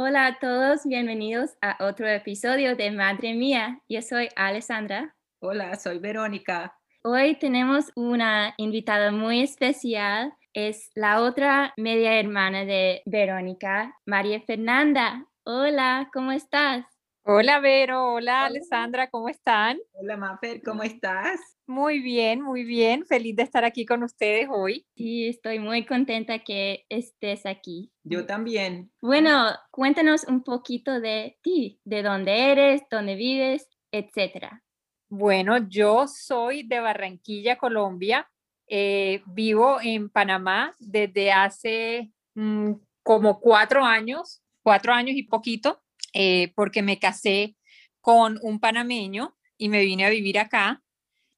Hola a todos, bienvenidos a otro episodio de Madre Mía. Yo soy Alessandra. Hola, soy Verónica. Hoy tenemos una invitada muy especial. Es la otra media hermana de Verónica, María Fernanda. Hola, ¿cómo estás? Hola Vero, hola, Alessandra, ¿cómo están? Hola Mafer, ¿cómo estás? Muy bien, muy bien, feliz de estar aquí con ustedes hoy. Sí, estoy muy contenta que estés aquí. Yo también. Bueno, cuéntanos un poquito de ti, de dónde eres, dónde vives, etcétera. Bueno, yo soy de Barranquilla, Colombia. Eh, vivo en Panamá desde hace mm, como cuatro años, cuatro años y poquito. Eh, porque me casé con un panameño y me vine a vivir acá.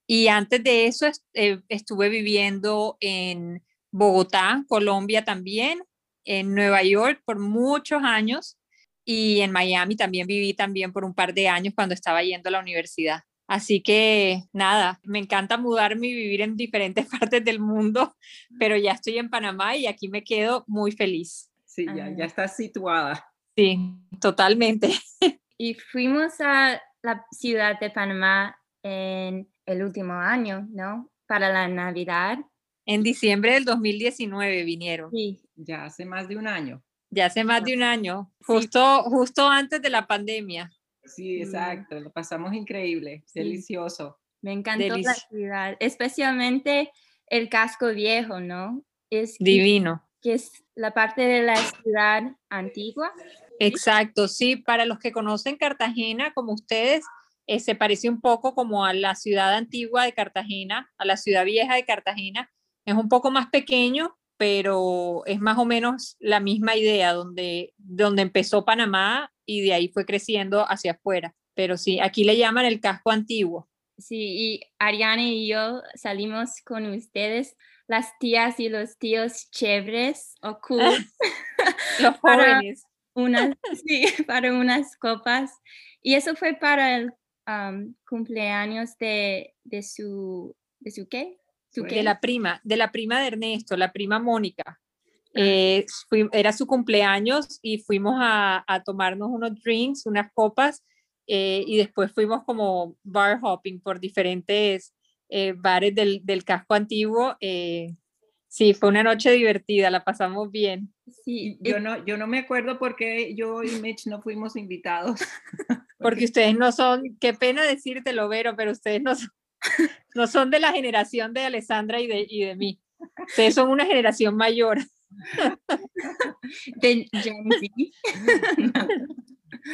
Y antes de eso eh, estuve viviendo en Bogotá, Colombia también, en Nueva York por muchos años y en Miami también viví también por un par de años cuando estaba yendo a la universidad. Así que nada, me encanta mudarme y vivir en diferentes partes del mundo, pero ya estoy en Panamá y aquí me quedo muy feliz. Sí, ya, ya estás situada. Sí, totalmente. Y fuimos a la ciudad de Panamá en el último año, ¿no? Para la Navidad. En diciembre del 2019 vinieron. Sí. Ya hace más de un año. Ya hace más de un año, justo, justo antes de la pandemia. Sí, mm. exacto, lo pasamos increíble, delicioso. Me encantó la ciudad, especialmente el casco viejo, ¿no? Es divino. Que es la parte de la ciudad antigua. Exacto, sí, para los que conocen Cartagena, como ustedes, eh, se parece un poco como a la ciudad antigua de Cartagena, a la ciudad vieja de Cartagena. Es un poco más pequeño, pero es más o menos la misma idea, donde, donde empezó Panamá y de ahí fue creciendo hacia afuera. Pero sí, aquí le llaman el casco antiguo. Sí, y Ariane y yo salimos con ustedes, las tías y los tíos chéveres o cool. los jóvenes unas, sí, para unas copas. Y eso fue para el cumpleaños de, de, su, ¿de su qué? De la prima, de la prima de Ernesto, la prima Mónica. Ah. Eh, era su cumpleaños y fuimos a, a tomarnos unos drinks, unas copas, eh, y después fuimos como bar hopping por diferentes eh, bares del, del, casco antiguo. sí, fue una noche divertida, la pasamos bien. Sí, yo no, yo no me acuerdo por qué yo y Mitch no fuimos invitados. Porque ustedes no son, qué pena decírtelo, Vero, pero ustedes no son, no son de la generación de Alessandra y de, y de mí. Ustedes son una generación mayor. De Gen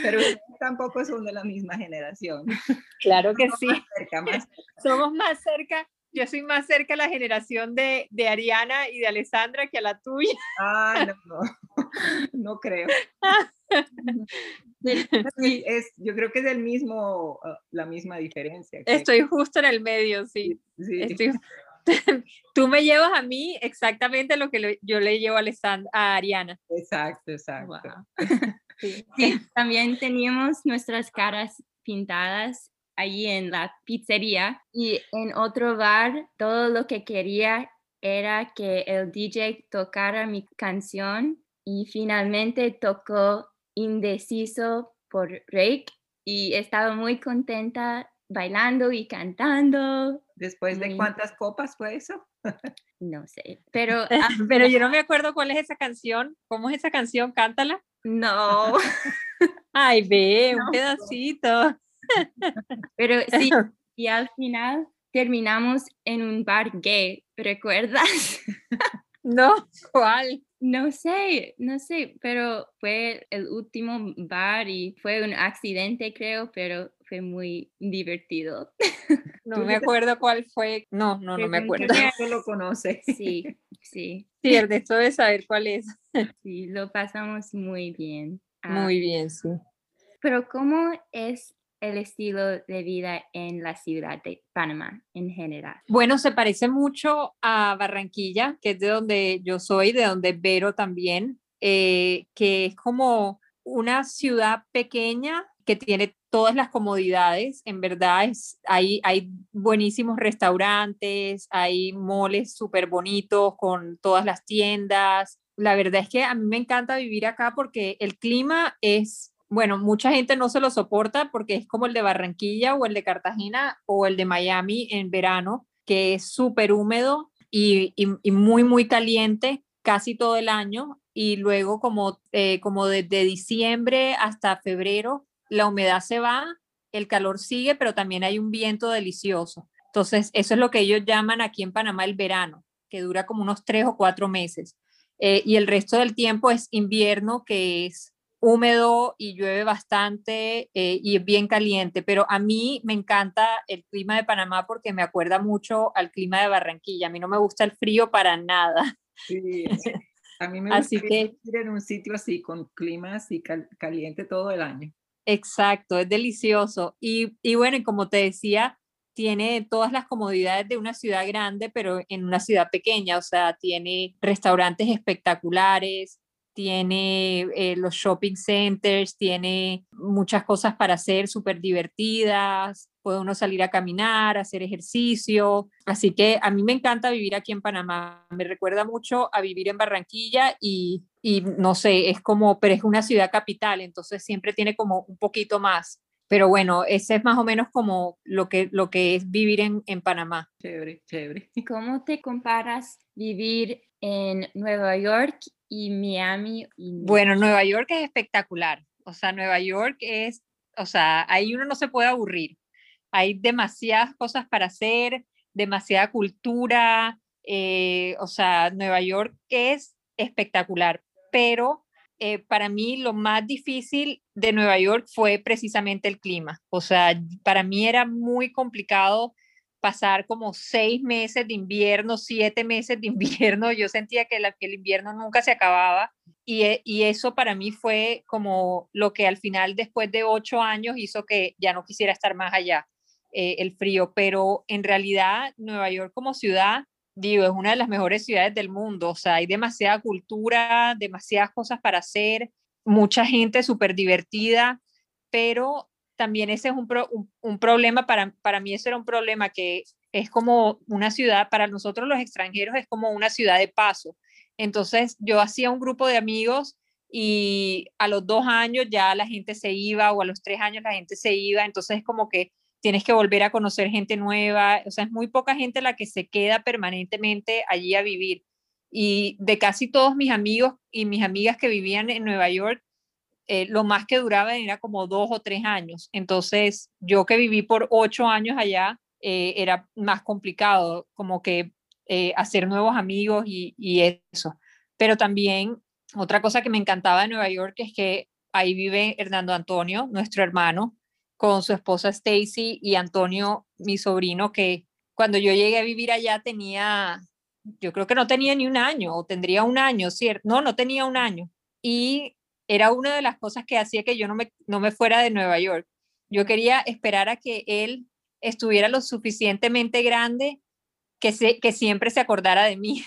Pero tampoco son de la misma generación. Claro que sí. Somos más cerca yo soy más cerca a la generación de, de, Ariana y de Alessandra que a la tuya. Ah, no, no, no creo. es, yo creo que es el mismo, ah, la misma diferencia. Estoy justo en el medio, sí. sí. tú me llevas a mí exactamente lo que yo le llevo a, Alessandra, a Ariana. Exacto, exacto. Sí. sí, también teníamos nuestras caras pintadas allí en la pizzería y en otro bar todo lo que quería era que el DJ tocara mi canción y finalmente tocó Indeciso por Rake y estaba muy contenta bailando y cantando ¿Después de Muy- cuántas copas fue eso? No sé, pero Pero yo no me acuerdo cuál es esa canción. ¿Cómo es esa canción? Cántala. No, Ay, ve, un pedacito. pero sí, y al final terminamos en un bar gay, ¿recuerdas? No, ¿cuál? No sé, no sé, pero fue el último bar y fue un accidente, creo, pero fue muy divertido. No Tú me acuerdo cuál fue. No, no, no me acuerdo. No lo conoce. Sí, sí, Sí, debe saber cuál es. sí, lo pasamos muy bien. Ah, Muy bien, sí. Pero ¿cómo es el estilo de vida en la ciudad de Panamá en general? Bueno, se parece mucho a Barranquilla, que es de donde yo soy, de donde Vero también, eh, que es como una ciudad pequeña que tiene todas las comodidades. En verdad, es, hay, hay buenísimos restaurantes, hay moles súper bonitos con todas las tiendas. La verdad es que a mí me encanta vivir acá porque el clima es bueno, mucha gente no se lo soporta porque es como el de Barranquilla o el de Cartagena o el de Miami en verano, que es súper húmedo y, muy, muy caliente casi todo el año. Y luego como, eh, como desde diciembre hasta febrero, la humedad se va, el calor sigue, pero también hay un viento delicioso. Entonces, eso es lo que ellos llaman aquí en Panamá el verano, que dura como unos tres o cuatro meses. Eh, y el resto del tiempo es invierno, que es húmedo y llueve bastante eh, y es bien caliente, pero a mí me encanta el clima de Panamá porque me acuerda mucho al clima de Barranquilla. A mí no me gusta el frío para nada. Sí, a mí me Así gusta que- vivir en un sitio así con clima así cal- caliente todo el año. Exacto, es delicioso. Y, y bueno, como te decía, tiene todas las comodidades de una ciudad grande, pero en una ciudad pequeña, o sea, tiene restaurantes espectaculares, tiene eh, los shopping centers, tiene muchas cosas para hacer súper divertidas, puede uno salir a caminar, hacer ejercicio. Así que a mí me encanta vivir aquí en Panamá. Me recuerda mucho a vivir en Barranquilla y, y no sé, es como, pero es una ciudad capital, entonces siempre tiene como un poquito más. Pero bueno, ese es más o menos como lo que, lo que es vivir en, en Panamá. Chévere, chévere. ¿Cómo te comparas vivir en Nueva York y Miami? y- Bueno, Nueva York es espectacular. O sea, Nueva York es, o sea, ahí uno no se puede aburrir. Hay demasiadas cosas para hacer, demasiada cultura. eh, o sea, Nueva York es espectacular. Pero eh, para mí lo más difícil de Nueva York fue precisamente el clima. O sea, para mí era muy complicado pasar como seis meses de invierno, siete meses de invierno. Yo sentía que, el invierno nunca se acababa y, e- y eso para mí fue como lo que al final, después de ocho años, hizo que ya no quisiera estar más allá, eh, el frío. Pero en realidad, Nueva York como ciudad, digo, es una de las mejores ciudades del mundo. O sea, hay demasiada cultura, demasiadas cosas para hacer, mucha gente súper divertida, pero también ese es un, un, problema, para, para mí eso era un problema que es como una ciudad, para nosotros los extranjeros es como una ciudad de paso. Entonces yo hacía un grupo de amigos y a los dos años ya la gente se iba o a los tres años la gente se iba, entonces es como que tienes que volver a conocer gente nueva, o sea, es muy poca gente la que se queda permanentemente allí a vivir. Y de casi todos mis amigos y mis amigas que vivían en Nueva York, eh, lo más que duraba era como dos o tres años. Entonces, yo que viví por ocho años allá, eh, era más complicado como que eh, hacer nuevos amigos y, y eso. Pero también otra cosa que me encantaba de Nueva York es que ahí vive Hernando Antonio, nuestro hermano, con su esposa Stacy y Antonio, mi sobrino, que cuando yo llegué a vivir allá tenía, yo creo que no tenía ni un año, o tendría un año, ¿cierto? No, no tenía un año. Y era una de las cosas que hacía que yo no me, no me fuera de Nueva York. Yo quería esperar a que él estuviera lo suficientemente grande que, se, que siempre se acordara de mí.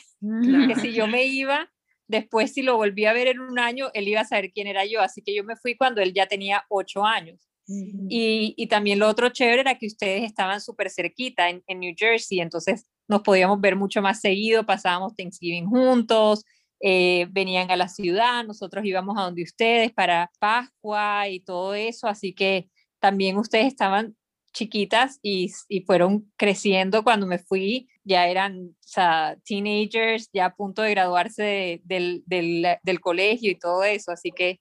Que si yo me iba, después si lo volví a ver en un año, él iba a saber quién era yo. Así que yo me fui cuando él ya tenía ocho años. Y, y, también lo otro chévere era que ustedes estaban súper cerquita en, en, New Jersey, entonces nos podíamos ver mucho más seguido, pasábamos Thanksgiving juntos, eh, venían a la ciudad, nosotros íbamos a donde ustedes para Pascua y todo eso, así que también ustedes estaban chiquitas y, y, fueron creciendo cuando me fui, ya eran o sea, teenagers, ya a punto de graduarse del, del, del, colegio y todo eso, así que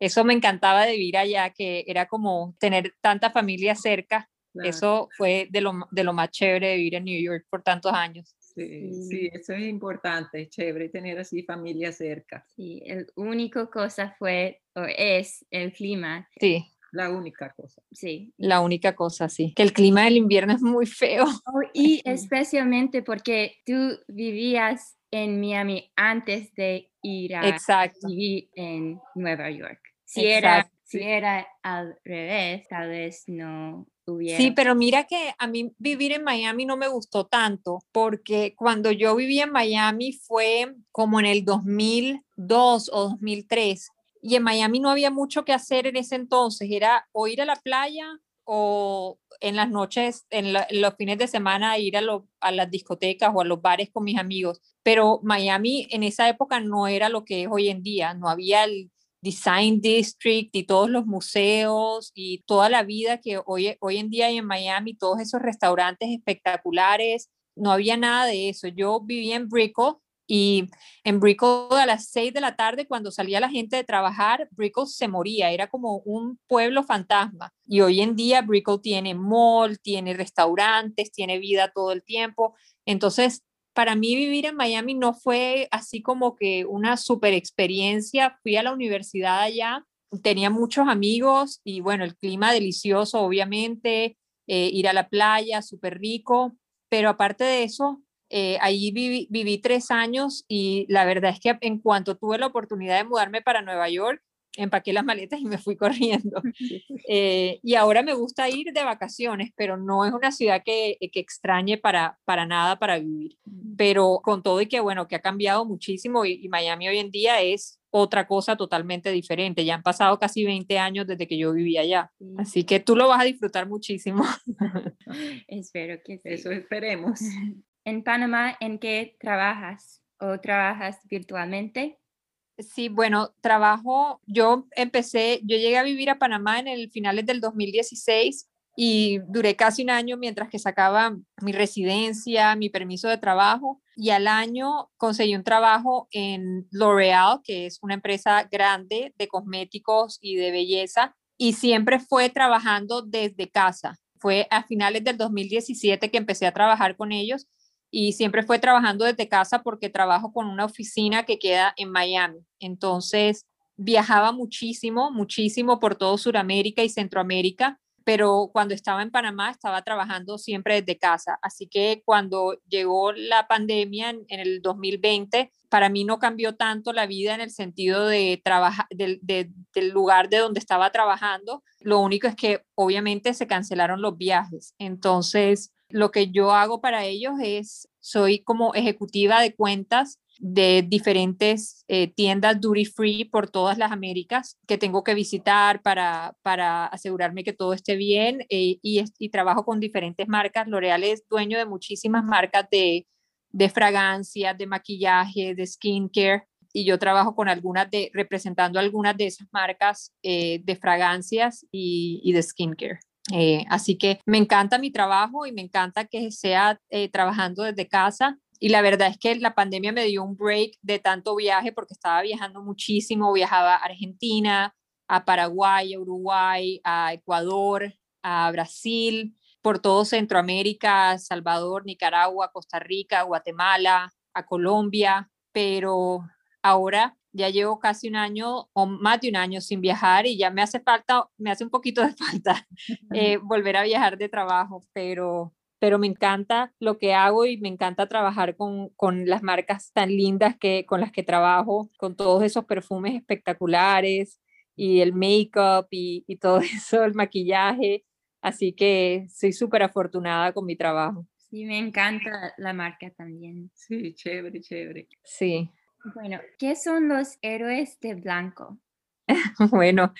eso me encantaba de vivir allá, que era como tener tanta familia cerca, eso fue de lo, de lo más chévere de vivir en New York por tantos años. Sí, sí, eso es importante, es chévere tener así familia cerca. Sí, el único cosa fue o es el clima. Sí. La única cosa. Sí. La única cosa, sí. Que el clima del invierno es muy feo. Oh, y especialmente porque tú vivías en Miami antes de ir a vivir en Nueva York. Si era, si era al revés, tal vez no Sí, pero mira que a mí vivir en Miami no me gustó tanto porque cuando yo viví en Miami fue como en el 2002 o 2003 y en Miami no había mucho que hacer en ese entonces, era o ir a la playa o en las noches, en, los fines de semana ir a, a las discotecas o a los bares con mis amigos. Pero Miami en esa época no era lo que es hoy en día, no había el Design District y todos los museos y toda la vida que hoy, hoy en día hay en Miami, todos esos restaurantes espectaculares, no había nada de eso. Yo vivía en Brickell y en Brickell a las 6 de la tarde cuando salía la gente de trabajar, Brickell se moría, era como un pueblo fantasma. Y hoy en día Brickell tiene mall, tiene restaurantes, tiene vida todo el tiempo. Entonces, para mí vivir en Miami no fue así como que una super experiencia. Fui a la universidad allá, tenía muchos amigos y bueno, el clima delicioso, obviamente, eh, ir a la playa, súper rico, pero aparte de eso, eh, viví, viví tres años y la verdad es que en cuanto tuve la oportunidad de mudarme para Nueva York, empaqué las maletas y me fui corriendo. Eh, y ahora me gusta ir de vacaciones, pero no es una ciudad que, que, extrañe para, para nada para vivir. Pero con todo y que, bueno, que ha cambiado muchísimo y, Miami hoy en día es otra cosa totalmente diferente. Ya han pasado casi 20 años desde que yo vivía allá. Así que tú lo vas a disfrutar muchísimo. Espero que sí. Eso esperemos. En Panamá, ¿en qué trabajas? ¿O trabajas virtualmente? Sí, bueno, trabajo, yo empecé, yo llegué a vivir a Panamá en el finales del 2016 y duré casi un año mientras que sacaba mi residencia, mi permiso de trabajo y al año conseguí un trabajo en L'Oreal, que es una empresa grande de cosméticos y de belleza y siempre fue trabajando desde casa. Fue a finales del 2017 que empecé a trabajar con ellos y siempre fue trabajando desde casa porque trabajo con una oficina que queda en Miami. Entonces viajaba muchísimo, muchísimo por todo Sudamérica y Centroamérica, pero cuando estaba en Panamá estaba trabajando siempre desde casa. Así que cuando llegó la pandemia en, el 2020, para mí no cambió tanto la vida en el sentido de trabajar del lugar de donde estaba trabajando. Lo único es que obviamente se cancelaron los viajes. Entonces, lo que yo hago para ellos es, soy como ejecutiva de cuentas de diferentes eh, tiendas duty free por todas las Américas que tengo que visitar para, para asegurarme que todo esté bien eh, y, y, trabajo con diferentes marcas. L'Oreal es dueño de muchísimas marcas de, de fragancias, de maquillaje, de skincare y yo trabajo con algunas de, representando algunas de esas marcas eh, de fragancias y, y de skincare. Eh, así que me encanta mi trabajo y me encanta que sea eh, trabajando desde casa. Y la verdad es que la pandemia me dio un break de tanto viaje porque estaba viajando muchísimo. Viajaba a Argentina, a Paraguay, a Uruguay, a Ecuador, a Brasil, por todo Centroamérica, Salvador, Nicaragua, Costa Rica, Guatemala, a Colombia. Pero ahora ya llevo casi un año o más de un año sin viajar y ya me hace falta, me hace un poquito de falta eh, volver a viajar de trabajo, pero, pero me encanta lo que hago y me encanta trabajar con, con las marcas tan lindas que, con las que trabajo, con todos esos perfumes espectaculares y el make-up y, y todo eso, el maquillaje. Así que soy súper afortunada con mi trabajo. Sí, me encanta la marca también. Sí, chévere, chévere. Sí, bueno, ¿qué son los héroes de blanco? bueno,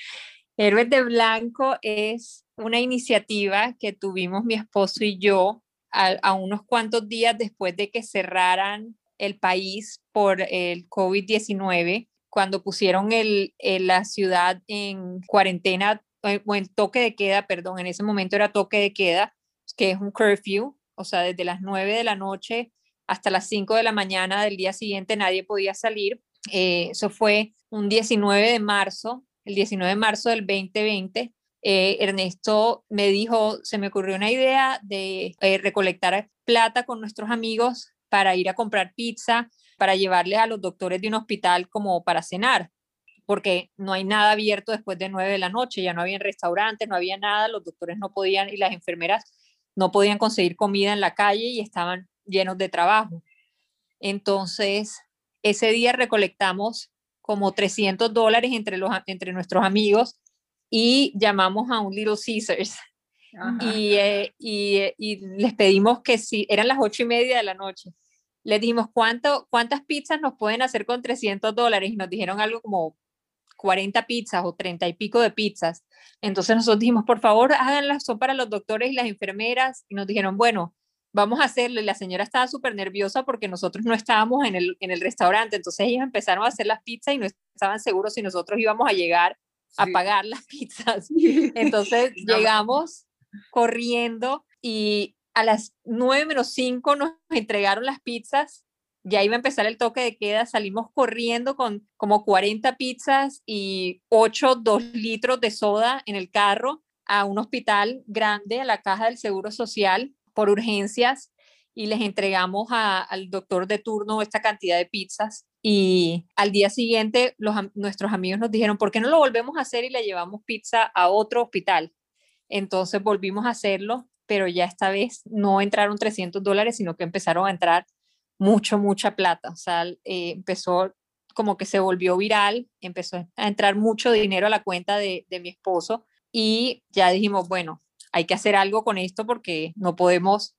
Héroes de Blanco es una iniciativa que tuvimos mi esposo y yo a, unos cuantos días después de que cerraran el país por el COVID-19, cuando pusieron el, la ciudad en cuarentena eh, o en toque de queda, perdón, en ese momento era toque de queda, que es un curfew, o sea, desde las 9 de la noche hasta las 5 de la mañana del día siguiente nadie podía salir. Eh, eso fue un 19 de marzo, el 19 de marzo del 2020. Eh, Ernesto me dijo, se me ocurrió una idea de recolectar plata con nuestros amigos para ir a comprar pizza, para llevarle a los doctores de un hospital como para cenar porque no hay nada abierto después de nueve de la noche, ya no había restaurantes, no había nada, los doctores no podían y las enfermeras no podían conseguir comida en la calle y estaban llenos de trabajo. Entonces, ese día recolectamos como 300 dólares entre, los, entre nuestros amigos y llamamos a un Little Caesars. Y, eh, y, y, les pedimos que si eran las ocho y media de la noche, les dijimos ¿cuánto, cuántas pizzas nos pueden hacer con 300 dólares y nos dijeron algo como 40 pizzas o 30 y pico de pizzas. Entonces nosotros dijimos, por favor, háganlas, son para los doctores y las enfermeras. Y nos dijeron, bueno, vamos a hacerle. La señora estaba súper nerviosa porque nosotros no estábamos en el, en el restaurante. Entonces ellos empezaron a hacer las pizzas y no estaban seguros si nosotros íbamos a llegar a pagar las pizzas. Entonces llegamos corriendo y a las 9 menos 5 nos entregaron las pizzas ya iba a empezar el toque de queda, salimos corriendo con como 40 pizzas y 8, 2 litros de soda en el carro a un hospital grande, a la caja del Seguro Social, por urgencias, y les entregamos al doctor de turno esta cantidad de pizzas. Y al día siguiente nuestros amigos nos dijeron, ¿por qué no lo volvemos a hacer y le llevamos pizza a otro hospital? Entonces volvimos a hacerlo, pero ya esta vez no entraron 300 dólares, sino que empezaron a entrar mucho, mucha plata. O sea, eh, empezó como que se volvió viral, empezó a entrar mucho dinero a la cuenta de mi esposo y ya dijimos, bueno, hay que hacer algo con esto porque no podemos,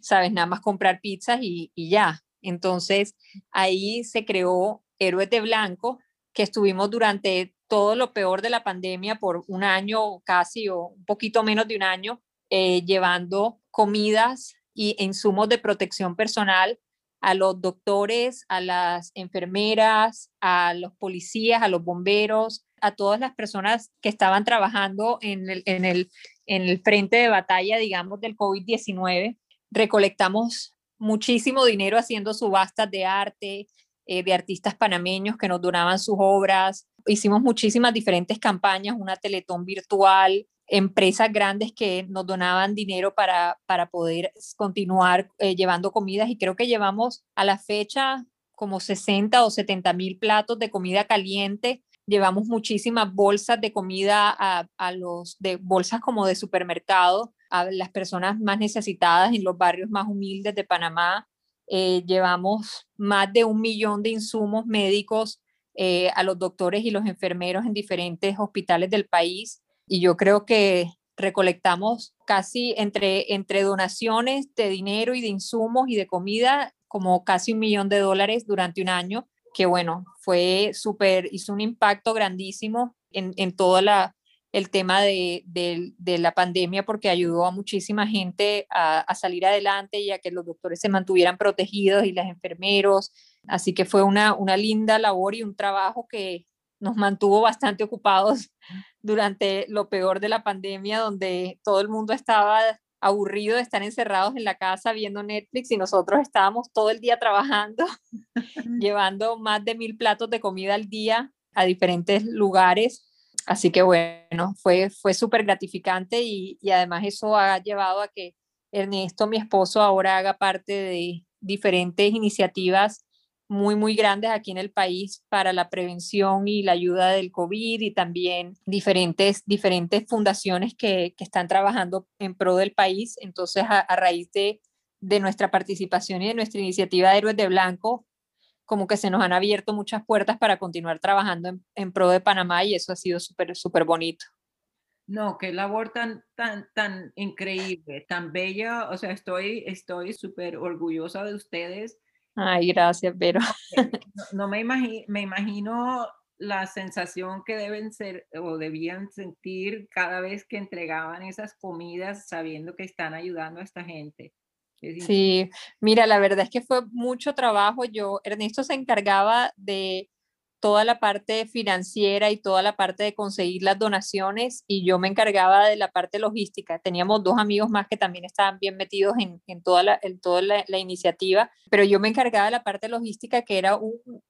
sabes, nada más comprar pizzas y, y ya. Entonces ahí se creó Héroes de Blanco, que estuvimos durante todo lo peor de la pandemia por un año casi o un poquito menos de un año, eh, llevando comidas y insumos de protección personal a los doctores, a las enfermeras, a los policías, a los bomberos, a todas las personas que estaban trabajando en el, en el, en el frente de batalla, digamos, del COVID-19. Recolectamos muchísimo dinero haciendo subastas de arte, eh, de artistas panameños que nos donaban sus obras. Hicimos muchísimas diferentes campañas, una teletón virtual, empresas grandes que nos donaban dinero para, para poder continuar eh, llevando comidas y creo que llevamos a la fecha como 60 o 70 mil platos de comida caliente. Llevamos muchísimas bolsas de comida a, los de bolsas como de supermercado a las personas más necesitadas en los barrios más humildes de Panamá. Eh, llevamos más de un millón de insumos médicos eh, a los doctores y los enfermeros en diferentes hospitales del país y yo creo que recolectamos casi entre, entre donaciones de dinero y de insumos y de comida como casi un millón de dólares durante un año, que bueno, fue súper, hizo un impacto grandísimo en, en todo la, el tema de, de, la pandemia porque ayudó a muchísima gente a, a, salir adelante y a que los doctores se mantuvieran protegidos y los enfermeros. Así que fue una, una linda labor y un trabajo que nos mantuvo bastante ocupados durante lo peor de la pandemia, donde todo el mundo estaba aburrido de estar encerrados en la casa viendo Netflix y nosotros estábamos todo el día trabajando, llevando más de mil platos de comida al día a diferentes lugares. Así que bueno, fue, fue súper gratificante y, y además eso ha llevado a que Ernesto, mi esposo, ahora haga parte de diferentes iniciativas muy, muy grandes aquí en el país para la prevención y la ayuda del COVID y también diferentes, diferentes fundaciones que, que están trabajando en pro del país. Entonces, a, raíz de, de nuestra participación y de nuestra iniciativa de Héroes de Blanco, como que se nos han abierto muchas puertas para continuar trabajando en, pro de Panamá y eso ha sido súper, súper bonito. No, qué labor tan, tan, tan increíble, tan bella. O sea, estoy estoy súper orgullosa de ustedes Ay, gracias, pero. No, no me, imagino, me imagino la sensación que deben ser o debían sentir cada vez que entregaban esas comidas sabiendo que están ayudando a esta gente. Sí, mira, la verdad es que fue mucho trabajo. Yo, Ernesto se encargaba de toda la parte financiera y toda la parte de conseguir las donaciones y yo me encargaba de la parte logística. Teníamos dos amigos más que también estaban bien metidos en, toda, la, en toda la, iniciativa, pero yo me encargaba de la parte logística que era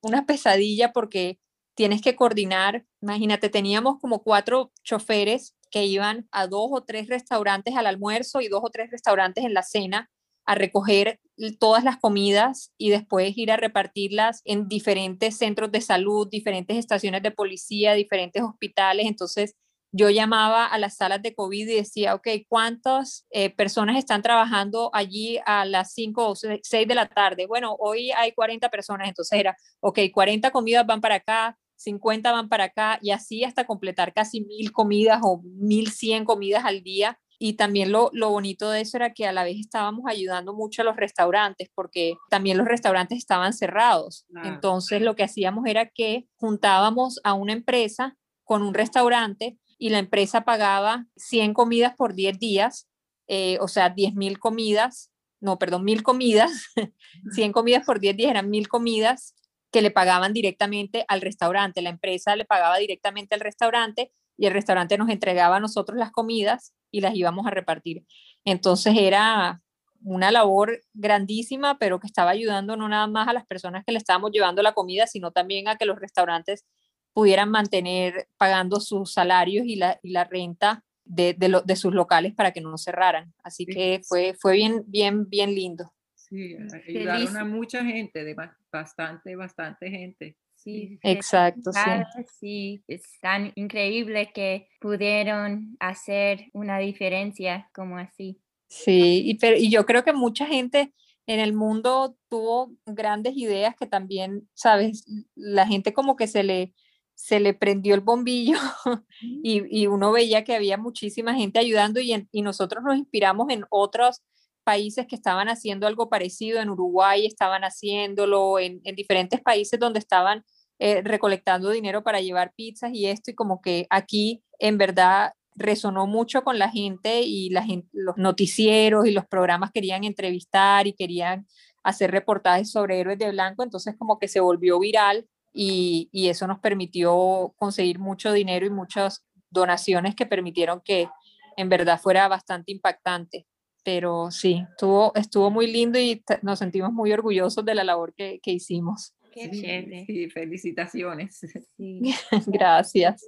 una pesadilla porque tienes que coordinar. Imagínate, teníamos como cuatro choferes que iban a dos o tres restaurantes al almuerzo y dos o tres restaurantes en la cena a recoger todas las comidas y después ir a repartirlas en diferentes centros de salud, diferentes estaciones de policía, diferentes hospitales. Entonces, yo llamaba a las salas de COVID y decía, ok, ¿cuántas eh, personas están trabajando allí a las 5 o 6 de la tarde? Bueno, hoy hay 40 personas, entonces era, ok, 40 comidas van para acá, 50 van para acá y así hasta completar casi mil comidas o 1100 comidas al día y también lo, bonito de eso era que a la vez estábamos ayudando mucho a los restaurantes porque también los restaurantes estaban cerrados. Entonces lo que hacíamos era que juntábamos a una empresa con un restaurante y la empresa pagaba 100 comidas por 10 días, eh, o sea, 10 mil comidas, no, perdón, mil comidas, 100 comidas por 10 días eran mil comidas que le pagaban directamente al restaurante. La empresa le pagaba directamente al restaurante y el restaurante nos entregaba a nosotros las comidas y las íbamos a repartir. Entonces era una labor grandísima, pero que estaba ayudando no nada más a las personas que le estábamos llevando la comida, sino también a que los restaurantes pudieran mantener pagando sus salarios y la, y la renta de, de, de, sus locales para que no cerraran. Así que fue, fue bien, bien, bien lindo. Sí, ayudaron a mucha gente, de bastante, bastante gente. Sí, exacto. Sí. sí, es tan increíble que pudieron hacer una diferencia como así. Sí, y, pero, y yo creo que mucha gente en el mundo tuvo grandes ideas que también, sabes, la gente como que se le, se le prendió el bombillo y, y uno veía que había muchísima gente ayudando y, y nosotros nos inspiramos en otros países que estaban haciendo algo parecido, en Uruguay estaban haciéndolo, en, diferentes países donde estaban eh, recolectando dinero para llevar pizzas y esto, y como que aquí en verdad resonó mucho con la gente y la los noticieros y los programas querían entrevistar y querían hacer reportajes sobre héroes de blanco, entonces como que se volvió viral y, y eso nos permitió conseguir mucho dinero y muchas donaciones que permitieron que en verdad fuera bastante impactante pero sí, estuvo, estuvo muy lindo y nos sentimos muy orgullosos de la labor que, que hicimos. Qué sí, Sí, felicitaciones. Gracias.